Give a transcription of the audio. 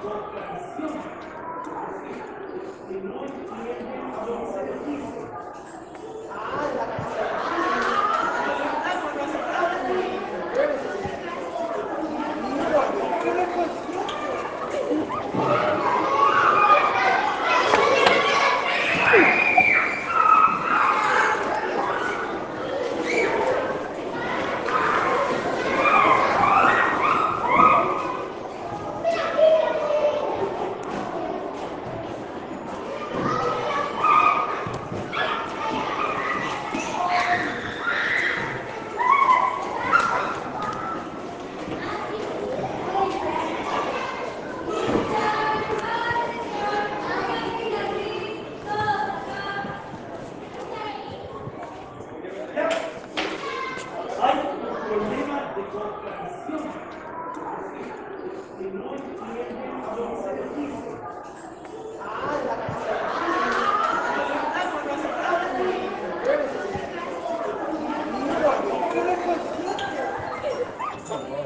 contradição, ou seja, se nós 어.